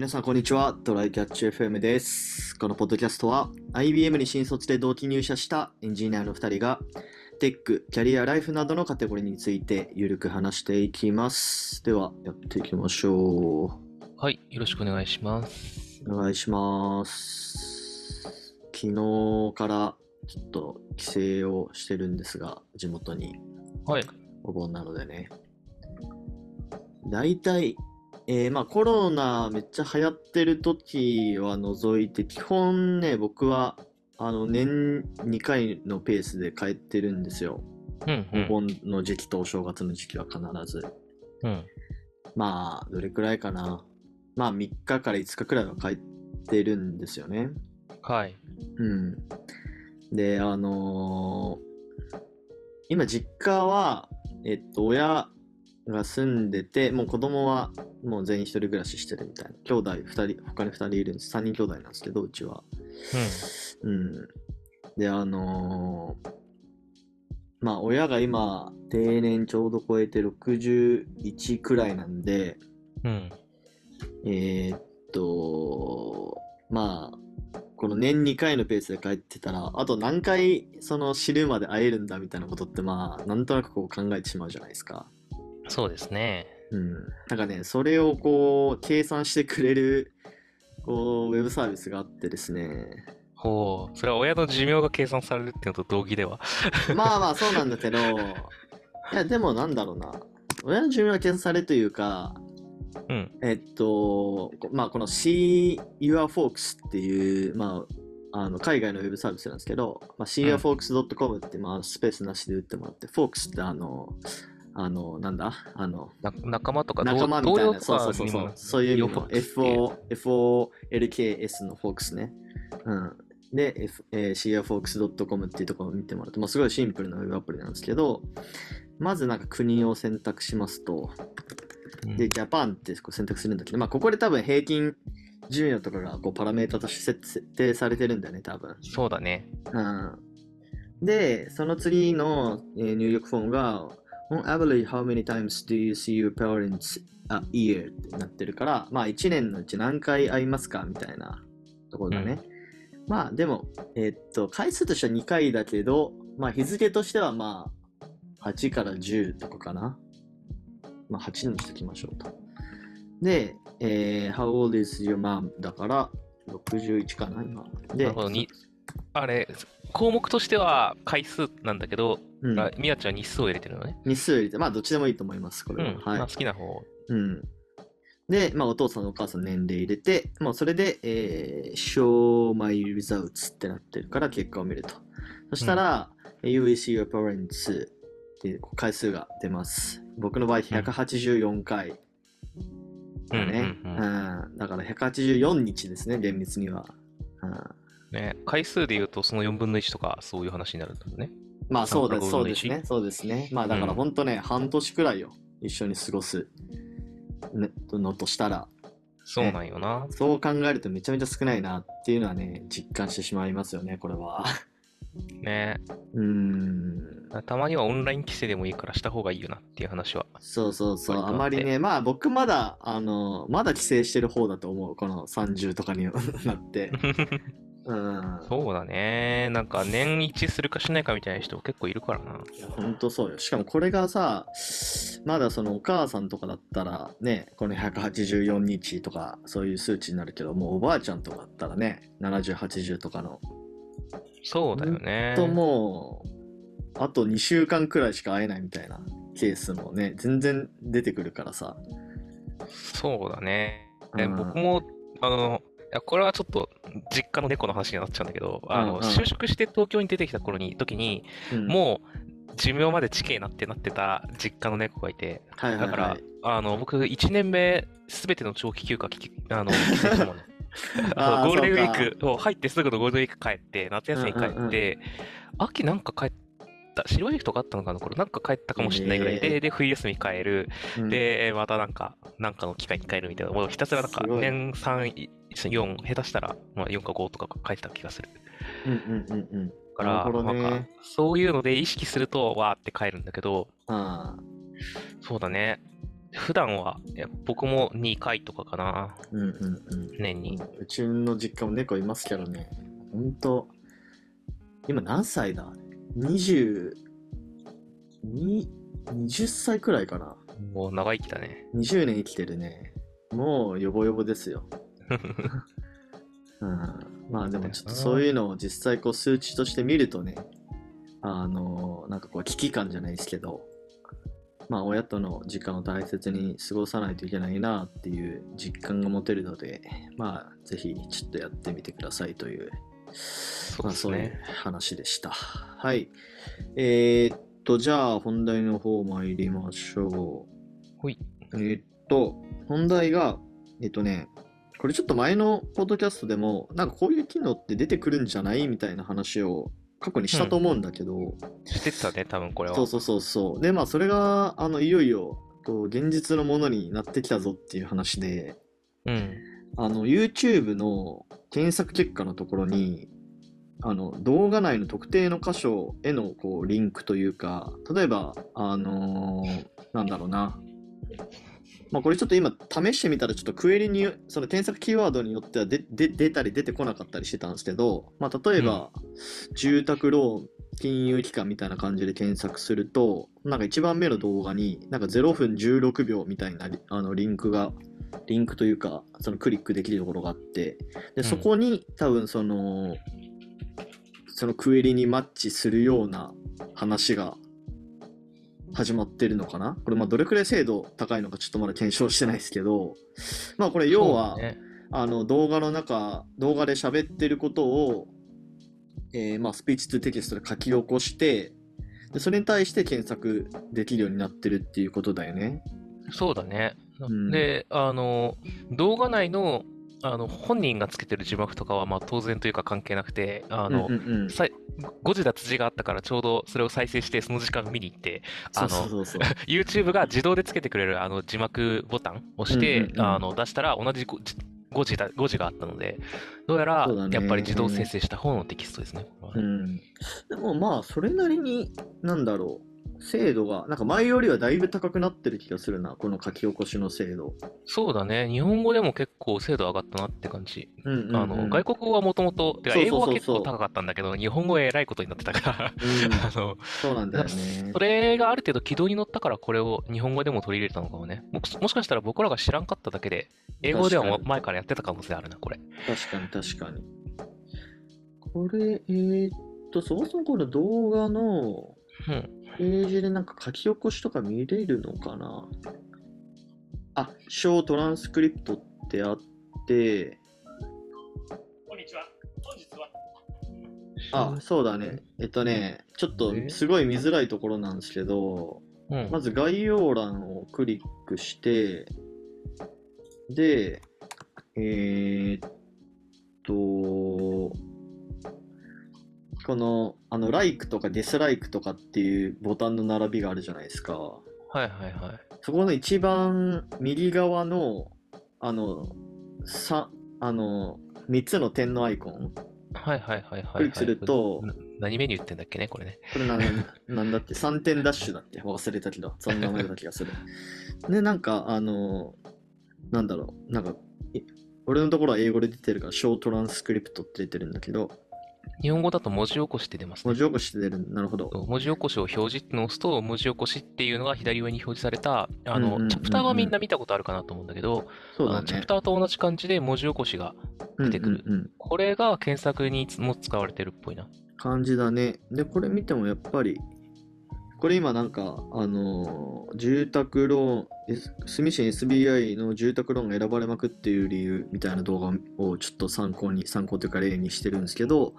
皆さん、こんにちは。トライキャッチ FM です。このポッドキャストは、IBM に新卒で同期入社したエンジニアの2人が、テック、キャリア、ライフなどのカテゴリーについて、ゆるく話していきます。では、やっていきましょはい、よろしくお願いします。う。お願いします。昨日から、ちょっと帰省をしてるんですが、地元に。はい。お盆なのでね。大体、えーまあコロナめっちゃ流行ってる時は除いて、基本ね、僕は、あの、年2回のペースで帰ってるんですよ。うん、うん。お盆の時期とお正月の時期は必ず。うん。まあ、どれくらいかな。まあ、3日から5日くらいは帰ってるんですよね。はい。うん。で、あのー今実家は、えっと、親が住んでて、もう子供はもう全員一人暮らししてるみたいな。兄弟二人、他に二人いるんです。三人兄弟なんですけど、うちは。うん。で、あのーまあ、親が今、定年ちょうど超えて61くらいなんで、うん。うん。えーっと、まあ、この年2回のペースで帰ってたら、あと何回その死ぬまで会えるんだみたいなことって、まあ、なんとなくこう考えてしまうじゃないですか。そうですね。うん。なんかね、それをこう、計算してくれる、こう、ウェブサービスがあってですね。ほう。それは親の寿命が計算されるっていうのと同義では。まあまあ、そうなんだけど、いや、でもなんだろうな。親の寿命が計算されるというか、うん。えっと、こまあ、この See Your Folks っていう、まあ、あの海外のウェブサービスなんですけど、まあ、seeyourfolks.com って、まあ、スペースなしで打ってもらって、Folks ってあの、あの、なんだ？あの、な仲間とか同仲間みたいな、そうそうそうそういう意味の Folks っていう FO、FOLKS の Folks ね。うん。で、F えー、seeyourfolks.com っていうところを見てもらうと、まあ、すごいシンプルなウェブアプリなんですけど、まずなんか国を選択しますと、うんで、ジャパンって選択するんだけど、まあ、ここで多分平均寿命とかがこうパラメータとして設定されてるんだよね、多分。そうだね。うん。で、その次の、えー入力フォームが、On average, how many times do you see your parents a year? ってなってるから、まあ1年のうち何回会いますかみたいなところだね。まあでも、えーっと、回数としては2回だけど、まあ日付としてはまあ8から10とかかな。まあ8にしておきましょうと。で、えー How old is your mom? だから61かな、今。でなるほど。に、あれ、項目としては回数なんだけど、うんあみやちゃん日数を入れてるのね。日数入れて、まあどっちでもいいと思います、これは。うん。はいまあ、。好きな方。うん。で、まあお父さんお母さん年齢入れて、もうそれで、えー show my results ってなってるから結果を見ると。そしたら、you will see your parents っていう回数が出ます。僕の場合184回だね。ううんんうんうんだから184日ですね、厳密には。うんね、回数で言うとその4分の1とかそういう話になるんだね。まあそうです、3そうですね、そうですね。まあだからうん本当ね、半年くらいよ、一緒に過ごす、ね、のとしたら、そうなんよな。そう考えるとめちゃめちゃ少ないなっていうのはね、実感してしまいますよね、これは。ね。うーん。たまにはオンライン規制でもいいからした方がいいよなっていう話は。そうそうそう、あまりね、まあ僕まだ、あの、まだ帰省してる方だと思う、この30とかになって。うん。そうだね。なんか年一するかしないかみたいな人結構いるからな。いや、ほんとそうよ。しかもこれがさ、まだそのお母さんとかだったらね、この184日とかそういう数値になるけど、もうおばあちゃんとかだったらね、70、80とかの、そうだよね。ともう、あと2週間くらいしか会えないみたいなケースもね、全然出てくるからさ。そうだね。でうん僕も、あの、いやこれはちょっと実家の猫の話になっちゃうんだけど、あの、うんうん就職して東京に出てきた頃に、時に、うんもう寿命まで地形なってなってた実家の猫がいて、はいはいだから、はい。あの、僕1年目、すべての長期休暇あの、帰省したもんね。あーゴールデンウィークを入ってすぐのゴールデンウィーク帰って、夏休み帰って、うんうんうん秋なんか帰った、シルバーウィークとかあったのかなこれ。なんか帰ったかもしれないぐらいで、えで、冬休み帰る、うん、で、またなんか、なんかの機会に帰るみたいな、もうひたすらなんか年3、4、下手したら、まあ、4か5とか書いてた気がする。うんうんうんうん。だから、ね。なんか、そういうので意識すると、わーって帰るんだけど、あそうだね。普段は僕も2回とかかな、うんうんうん。年に。うちの実家も猫いますけどね、ほんと、今何歳だ ?20、に20歳くらいかな。もう長生きだね。20年生きてるね。もうヨボヨボですよ。うん、まあでもちょっとそういうのを実際こう数値として見るとね、あのなんかこう危機感じゃないですけど、まあ親との時間を大切に過ごさないといけないなっていう実感が持てるので、まあぜひちょっとやってみてくださいという、そうですまあそういうね。話でした。はい。えー、っと、じゃあ本題の方参りましょう。ほい。えーっと、本題が、えっとね、これちょっと前のポッドキャストでも、なんかこういう機能って出てくるんじゃないみたいな話を過去にしたと思うんだけど、してたね、多分これは。そうそうそうそう。で、まあそれが、あの、いよいよ、こう、現実のものになってきたぞっていう話で、うん。あの、YouTube の検索結果のところに、あの、動画内の特定の箇所への、こう、リンクというか、例えば、あのーなんだろうな。まあ、これちょっと今試してみたら、ちょっとクエリに、その検索キーワードによってはで出たり出てこなかったりしてたんですけど、まあ、例えば、住宅ローン、金融機関みたいな感じで検索すると、なんか一番目の動画に、なんか0分16秒みたいなあのリンクが、リンクというか、そのクリックできるところがあって、で、そこに多分その、そのクエリにマッチするような話が始まってるのかな？これまあどれくらい精度高いのかちょっとまだ検証してないですけど、まあこれ要は、ねあの動画の中、動画で喋ってることを、えーまあ、スピーチトゥテキストで書き起こして、でそれに対して検索できるようになってるっていうことだよね。そうだね。ん。で、あの、動画内の、あの、本人がつけてる字幕とかは、まあ当然というか関係なくて、あの、うんうんうん、さい誤字脱字があったからちょうどそれを再生してその時間見に行って、あのそうそうそう。YouTube が自動でつけてくれるあの字幕ボタンを押して、うんうんうんあの出したら同じごじ誤字だ誤字があったので、どうやらやっぱり自動生成した方のテキストですね。これはうん、でもまあ、それなりに、なんだろう、精度が、なんか前よりはだいぶ高くなってる気がするな、この書き起こしの精度。そうだね。日本語でも結構精度上がったなって感じ。うんうんうんあの外国語はもともと、英語はそうそうそう結構高かったんだけど、日本語は偉いことになってたから、うん あの、そうなんだよねそ。れがある程度軌道に乗ったからこれを日本語でも取り入れたのかもね。ももしかしたら僕らが知らんかっただけで、英語では前からやってた可能性あるな、これ。確かに確かに。これ、えーっと、そもそもこの動画のうん。ページでなんか書き起こしとか見れるのかな？あ、小トランスクリプトってあって、こんにちは。本日はあ、そうだね。えっとね、ちょっとすごい見づらいところなんですけど、うん。まず概要欄をクリックして、で、えーっと、この、あの、like とかディスライクとかっていうボタンの並びがあるじゃないですか。はいはいはい。そこの一番右側の、あの、さ、あの、3つの点のアイコン。はいはいはいはい、はい。クリックするとな何メニューってんだっけね、これね。これなんなんだって、3点ダッシュだって忘れたけど、そんな名前だった気がする。で、なんか、あの、なんだろう、なんか、い俺のところは英語で出てるから、ショートランスクリプトって出てるんだけど、日本語だと文字起こしって出ますね。文字起こしで出るなるほど。文字起こしを表示ってのを押すと、文字起こしっていうのが左上に表示された、あの、うんうんうんうんチャプターはみんな見たことあるかなと思うんだけど、そうだねチャプ。ターと同じ感じで文字起こしが、出てくるうんうんうんこれが検索にも使われてるっぽいな。感じだね。で、これ見てもやっぱり、これ今なんか、あのー住宅ローン、住信 SBI の住宅ローンが選ばれまくっていう理由みたいな動画をちょっと参考に、参考というか例にしてるんですけど、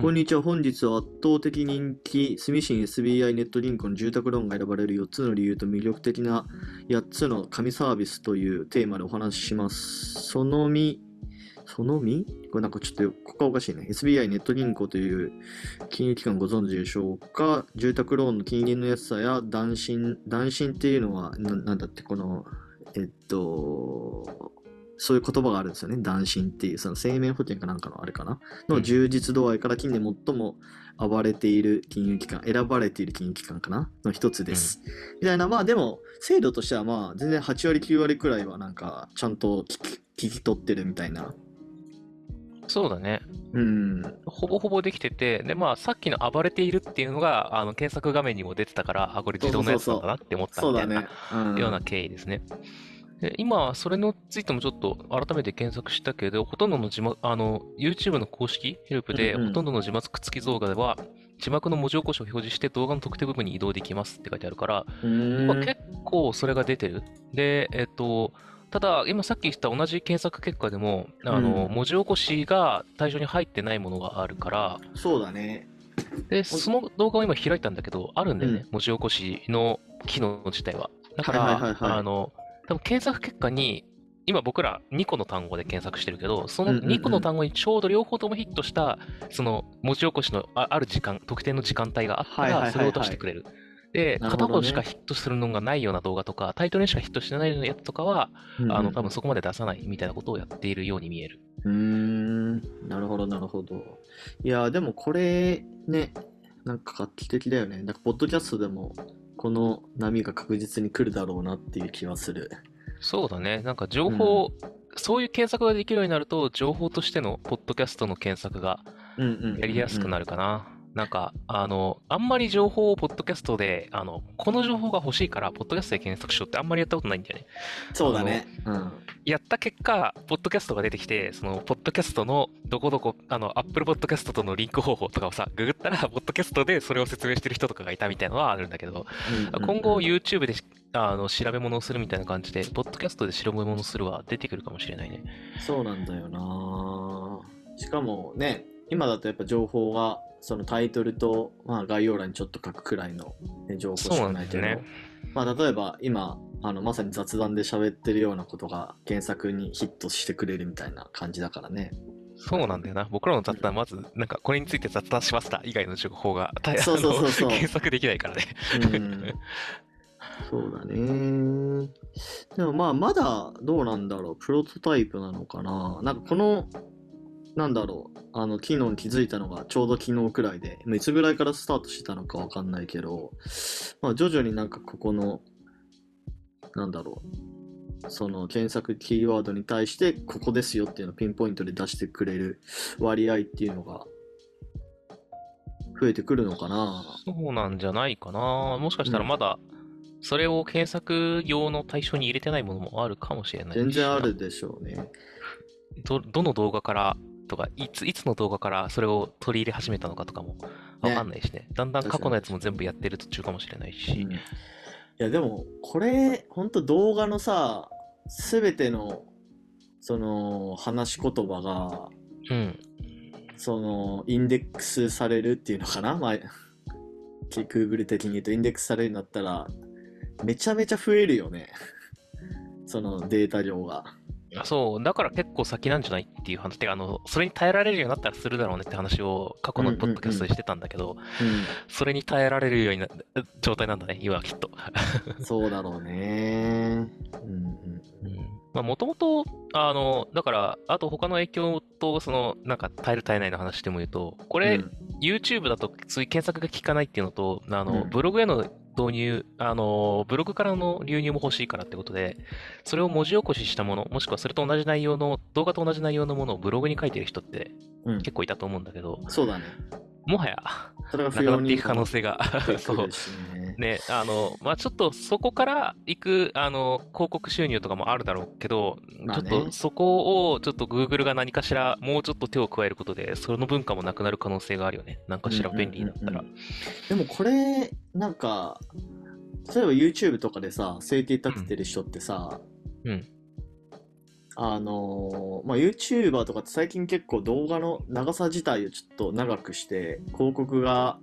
こんにちは。本日は圧倒的人気、住信 SBI ネット銀行の住宅ローンが選ばれる4つの理由と魅力的な8つの神サービスというテーマでお話しします。そのみ、そのみこれなんかちょっと、ここがおかしいね。SBI ネット銀行という金融機関ご存知でしょうか？住宅ローンの金利の安さや断信、断信っていうのは、ななんだって、この、えっと、そういう言葉があるんですよね。男心っていう、その生命保険かなんかのあれかな？のうん充実度合いから近年最も暴れている金融機関、選ばれている金融機関かな？の一つです。みたいな、まあでも、制度としてはまあ全然8割9割くらいはなんかちゃんと聞き取ってるみたいな。そうだね。うん。ほぼほぼできてて、で、まあ、さっきの暴れているっていうのが、あの、検索画面にも出てたから、あ、これ自動のやつなんだなって思ったみたいなような経緯ですね。で今、それについてもちょっと改めて検索したけど、ほとんどの字幕、あの、YouTube の公式ヘルプで、ほとんどの字幕付き動画では、字幕の文字起こしを表示して動画の特定部分に移動できますって書いてあるから、まあ、結構それが出てる。で、えっと、ただ、今さっき言った同じ検索結果でも、あの、うん文字起こしが対象に入ってないものがあるから、そうだね。で、その動画を今開いたんだけど、あるんだよね、う文字起こしの機能自体は。だから、はいはいはいはいあの、多分検索結果に、今僕ら2個の単語で検索してるけど、そのうんうんうん2個の単語にちょうど両方ともヒットした、その文字起こしのあある時間、特定の時間帯があったら、はいはいはいはいそれを出してくれる。で、片なるほどね方しかヒットするのがないような動画とか、タイトルにしかヒットしてないようなやつとかは、あの、多分そこまで出さないみたいなことをやっているように見える。うーん、なるほど、なるほど。いや、でもこれ、ね、なんか画期的だよね。なんか、ポッドキャストでも、この波が確実に来るだろうなっていう気はする。そうだね。なんか情報、そういう検索ができるようになると、情報としてのポッドキャストの検索がうんうんうんうんやりやすくなるかな。なんか、あの、あんまり情報をポッドキャストで、あの、この情報が欲しいから、ポッドキャストで検索しようってあんまりやったことないんだよね。そうだね。うん。やった結果、ポッドキャストが出てきて、その、ポッドキャストのどこどこ、あの、アップルポッドキャストとのリンク方法とかをさ、ググったら、ポッドキャストでそれを説明してる人とかがいたみたいなのはあるんだけど、今後 YouTube でしあの調べ物をするみたいな感じで、ポッドキャストで調べ物をするは出てくるかもしれないね。そうなんだよなしかもね、今だとやっぱ情報が、そのタイトルと、まあ、概要欄にちょっと書くくらいの、ね、情報しかないけど、ね。まあ、例えば今、あのまさに雑談で喋ってるようなことが検索にヒットしてくれるみたいな感じだからね。そうなんだよな。僕らの雑談、まず、なんか、これについて雑談しました以外の情報が、たそうそうそうそう検索できないからね。うんそうだね。でもまあ、まだどうなんだろう。プロトタイプなのかな。なんかこの、なんだろう。あの、機能に気づいたのがちょうど昨日くらいで、まあいつぐらいからスタートしてたのかわかんないけど、まあ、徐々になんかここの、なんだろう。その検索キーワードに対して、ここですよっていうのをピンポイントで出してくれる割合っていうのが、増えてくるのかな。そうなんじゃないかな。もしかしたらまだ、それを検索用の対象に入れてないものもあるかもしれないし全然あるでしょうね。ど、どの動画からとか、いつ、いつの動画からそれを取り入れ始めたのかとかもわかんないしね。だんだん過去のやつも全部やってる途中かもしれないし。いやでもこれほんと動画のさ全てのその話し言葉がうん。そのインデックスされるっていうのかな？まあ Google 的に言うとインデックスされるんだったらめちゃめちゃ増えるよねそのデータ量がそう、だから結構先なんじゃないっていう話で、あの、それに耐えられるようになったらするだろうねって話を過去のポッドキャストでしてたんだけど、それに耐えられるようにな 状態なんだね、今はきっと。う んそうだろうね。うんうんまあ、もともと、あの、だから、あと他の影響と、その、なんか、耐える耐えないの話でも言うと、これ、うん。YouTube だと、そういう検索が効かないっていうのと、あの、うん。ブログへの導入、あの、ブログからの流入も欲しいからってことで、それを文字起こししたもの、もしくはそれと同じ内容の、動画と同じ内容のものをブログに書いてる人ってうん。結構いたと思うんだけど、そうだねもはや、それがなくな不要にっていく可能性が、そうねね、あの、まあ、ちょっとそこから行く、あの、広告収入とかもあるだろうけど、まあねちょっとそこを、ちょっと Google が何かしら、もうちょっと手を加えることで、その文化もなくなる可能性があるよね。なんかしら便利になったらうんうん。でもこれなんか例えば YouTube とかでさ生計立ててる人ってさ、うん。あのーまあ、YouTuber とかって最近結構動画の長さ自体をちょっと長くして広告が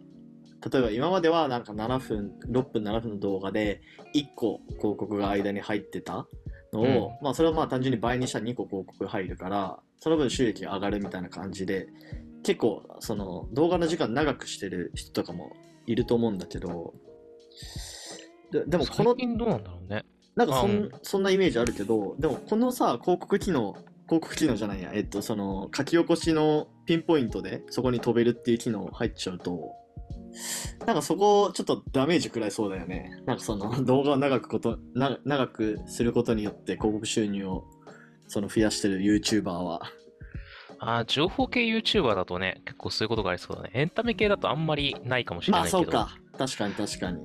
例えば今まではなんか7分6分7分の動画で1個広告が間に入ってたのを、まあそれをまあ単純に倍にしたら2個広告入るからその分収益が上がるみたいな感じで結構その動画の時間長くしてる人とかもいると思うんだけどででもこの最近どうなんだろうね。なんかそん,、うんそんなイメージあるけど、でもこのさ、広告機能、広告機能じゃないや、えっと、その書き起こしのピンポイントでそこに飛べるっていう機能入っちゃうと、なんかそこちょっとダメージ食らいそうだよね。なんかその 動画を長くことな長くすることによって広告収入をその増やしてる YouTuber は。あー情報系 YouTuber だとね、結構そういうことがありそうだね。エンタメ系だとあんまりないかもしれまないけど。あそうか。確かに確かに。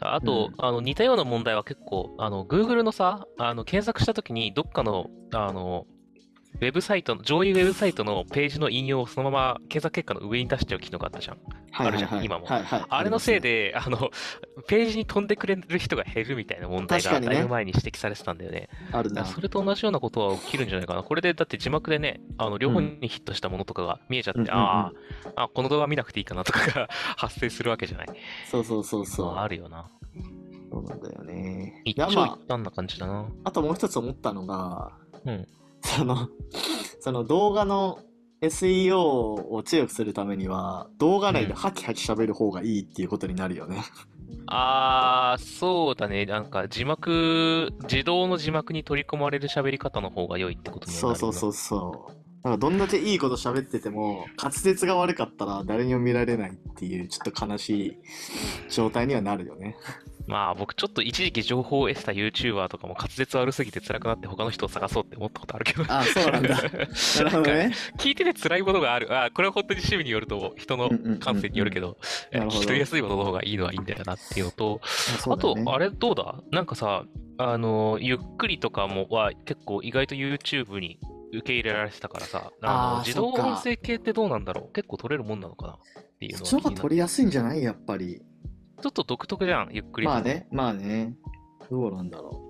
あと、うん。あの似たような問題は結構、あの Google のさ、あの検索したときに、どっかのあのウェブサイトの、上位ウェブサイトのページの引用をそのまま検索結果の上に出しちゃう機能があったじゃん。はいはいあるじゃはい。ん今もはいはい、あれのせいで。で、あの、ページに飛んでくれる人が減るみたいな問題がだいぶ前に指摘されてたんだよね。あるな。それと同じようなことは起きるんじゃないかな。これでだって字幕でね、あの両方にヒットしたものとかが見えちゃって、うんうんうんあこの動画見なくていいかなとかが 発生するわけじゃない。そうそうそうそう。まああるよな。そうなんだよね。一いやま長一短な感じだな。あ、あともう一つ思ったのが、うん。その、その動画の SEO を強くするためには、動画内でハキハキ喋る方がいいっていうことになるよね。あー、そうだね。なんか字幕、自動の字幕に取り込まれる喋り方の方が良いってことにはなるよなそうそうそうそう。なんかどんだけいいこと喋ってても、滑舌が悪かったら誰にも見られないっていう、ちょっと悲しい状態にはなるよね。まあ僕ちょっと一時期情報を得てた YouTuber とかも滑舌悪すぎて辛くなって他の人を探そうって思ったことあるけど。あそうなんだ。なるほどね。聞いてて辛いものがある。あこれは本当に趣味によると、人の感性によるけど、聞き取りやすいものの方がいいのはいいんだよなっていうのと、あと、そうだよね。あれどうだ？なんかさ、あの、ゆっくりとかもは結構意外と YouTube に受け入れられてたからさ、あの自動音声系ってどうなんだろう？結構取れるもんなのかな？っていうのそっちの方が取りやすいんじゃない？やっぱり。ちょっと独特じゃん、ゆっくりとまあね、まあね。どうなんだろ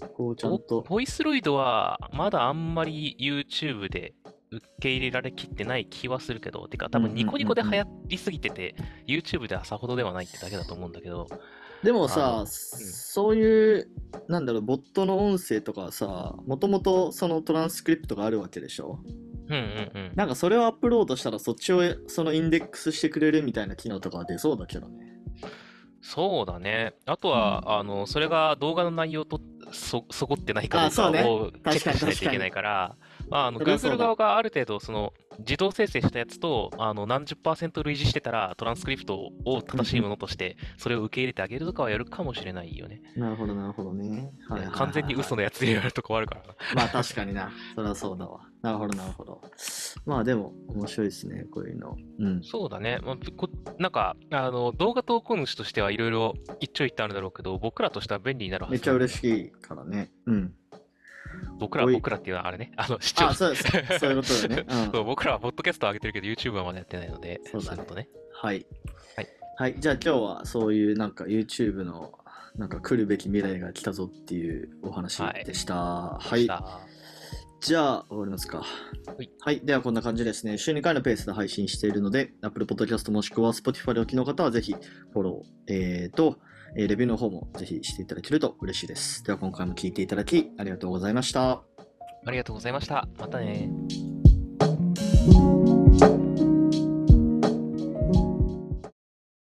う。こうちゃんボと。ボイスロイドはまだあんまり YouTube で受け入れられきってない気はするけど、てか多分ニコニコで流行りすぎてて、YouTube ではさほどではないってだけだと思うんだけど、でもあさ、そういう、なんだろう、ボットの音声とかはさ、もともとそのトランスクリプトがあるわけでしょ？うんうんうん。なんかそれをアップロードしたらそっちをそのインデックスしてくれるみたいな機能とかは出そうだけどね。そうだね。あとは、あの、それが動画の内容とそ、そこってないかどうかをチェックしないといけないから、まあ、あの、Google 側がある程度、その、自動生成したやつと、あの、何十パーセント類似してたら、トランスクリプトを正しいものとして、それを受け入れてあげるとかはやるかもしれないよね。なるほど、なるほどね。はいはいはいはい完全に嘘のやつでやるとこあるからな。まあ確かにな。それはそうだわ。なるほど、なるほど。まあでも、面白いですね、こういうの。うん。そうだね。まあ、こなんか、あの、動画投稿主としてはいろいろ一長一短あるだろうけど、僕らとしては便利になるはずめっちゃ嬉しいからね。うん。僕ら、僕らっていうのはあれね。あの、視聴あ、そうです。そういうことだね。うん。僕らはポッドキャストを上げてるけど、YouTube はまだやってないので、そうだねいうことね。はい。はい。はい。じゃあ今日はそういうなんか YouTube のなんか来るべき未来が来たぞっていうお話でした。はい。さじゃあ終わりますか。はい。はい。ではこんな感じですね。週2回のペースで配信しているので、Apple Podcast もしくは Spotify でお聞きの方はぜひフォロー、えー、と、えーレビューの方もぜひしていただけると嬉しいです。では今回も聴いていただきありがとうございました。ありがとうございました。またね。thank you